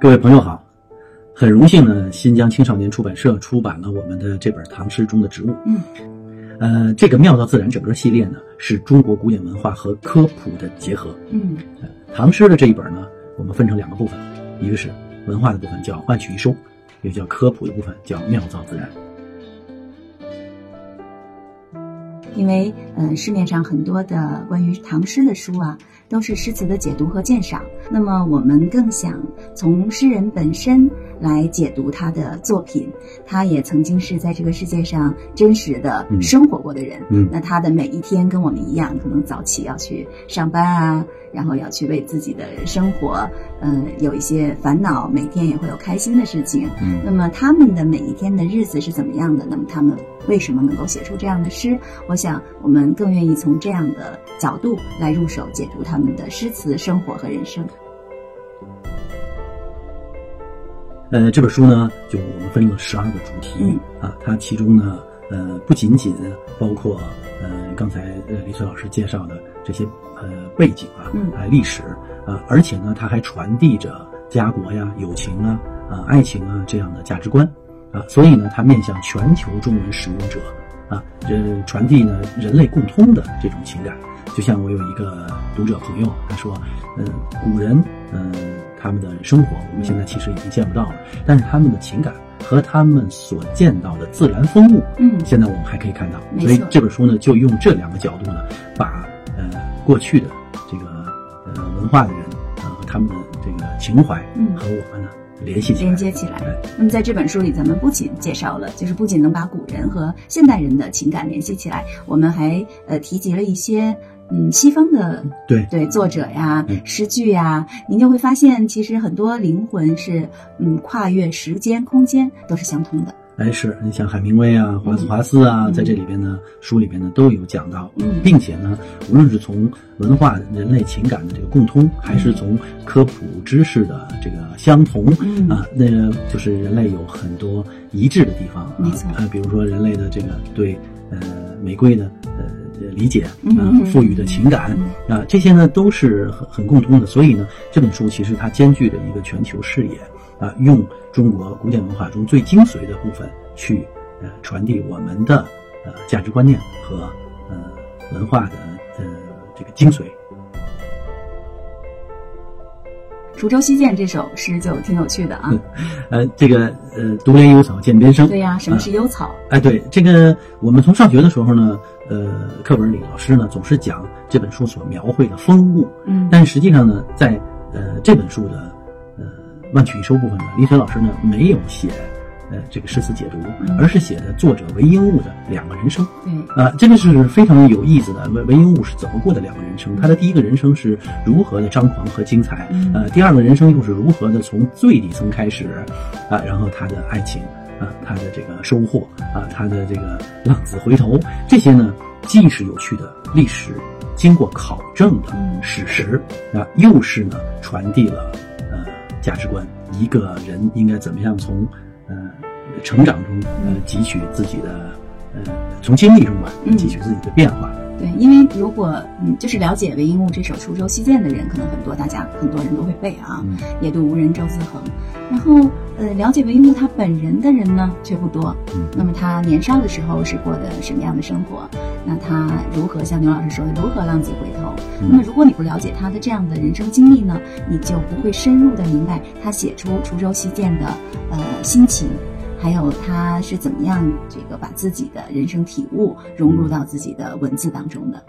各位朋友好，很荣幸呢，新疆青少年出版社出版了我们的这本《唐诗中的植物》。嗯，呃，这个妙造自然整个系列呢，是中国古典文化和科普的结合。嗯，唐诗的这一本呢，我们分成两个部分，一个是文化的部分叫万曲一收，也叫科普的部分叫妙造自然。因为嗯，市面上很多的关于唐诗的书啊，都是诗词的解读和鉴赏。那么我们更想从诗人本身来解读他的作品。他也曾经是在这个世界上真实的生活过的人。嗯，那他的每一天跟我们一样，可能早起要去上班啊，然后要去为自己的生活，嗯，有一些烦恼。每天也会有开心的事情。嗯，那么他们的每一天的日子是怎么样的？那么他们为什么能够写出这样的诗？我想我们更愿意从这样的角度来入手解读他们的诗词、生活和人生。呃，这本书呢，就我们分了十二个主题，嗯啊，它其中呢，呃，不仅仅包括呃刚才呃李翠老师介绍的这些呃背景啊，嗯啊历史啊，而且呢，它还传递着家国呀、友情啊、啊爱情啊这样的价值观啊，所以呢，它面向全球中文使用者啊，这传递呢人类共通的这种情感。就像我有一个读者朋友，他说，嗯，古人，嗯。他们的生活，我们现在其实已经见不到了，但是他们的情感和他们所见到的自然风物，嗯，现在我们还可以看到。所以这本书呢，就用这两个角度呢，把呃过去的这个呃文化的人啊和他们的这个情怀，嗯，和我们呢联系起来，连接起来。那么在这本书里，咱们不仅介绍了，就是不仅能把古人和现代人的情感联系起来，我们还呃提及了一些。嗯，西方的对对作者呀，诗句呀，您就会发现，其实很多灵魂是嗯，跨越时间、空间都是相通的。哎，是你像海明威啊、华兹华斯啊，在这里边呢，书里边呢都有讲到，嗯，并且呢，无论是从文化、人类情感的这个共通，还是从科普知识的这个相同，嗯。啊，那就是人类有很多一致的地方，啊，比如说人类的这个对呃玫瑰的呃。理解啊，赋予的情感啊，这些呢都是很很共通的。所以呢，这本书其实它兼具着一个全球视野啊，用中国古典文化中最精髓的部分去呃传递我们的呃价值观念和呃文化的呃这个精髓。《滁州西涧》这首诗就挺有趣的啊，呃，这个呃，独怜幽草涧边生。对呀，什么是幽草？哎，对，这个我们从上学的时候呢，呃，课本里老师呢总是讲这本书所描绘的风物，嗯，但实际上呢，在呃这本书的呃万曲一收部分呢，李雪老师呢没有写。呃，这个诗词解读，而是写的作者韦应物的两个人生。对，啊，这个是非常有意思的。韦韦应物是怎么过的两个人生？他的第一个人生是如何的张狂和精彩？呃，第二个人生又是如何的从最底层开始？啊，然后他的爱情，啊，他的这个收获，啊，他的这个浪子回头，这些呢，既是有趣的历史，经过考证的史实，啊，又是呢传递了呃价值观，一个人应该怎么样从。呃，成长中呃汲取自己的呃，从经历中吧汲取自己的变化。对，因为如果嗯，就是了解韦应物这首《滁州西涧》的人，可能很多，大家很多人都会背啊，“野渡无人舟自横”。然后呃，了解韦应物他本人的人呢，却不多。嗯，那么他年少的时候是过的什么样的生活？那他如何像牛老师说的，如何浪子回头？那么如果你不了解他的这样的人生经历呢，你就不会深入的明白他写出《滁州西涧》的呃心情。还有他是怎么样这个把自己的人生体悟融入到自己的文字当中的？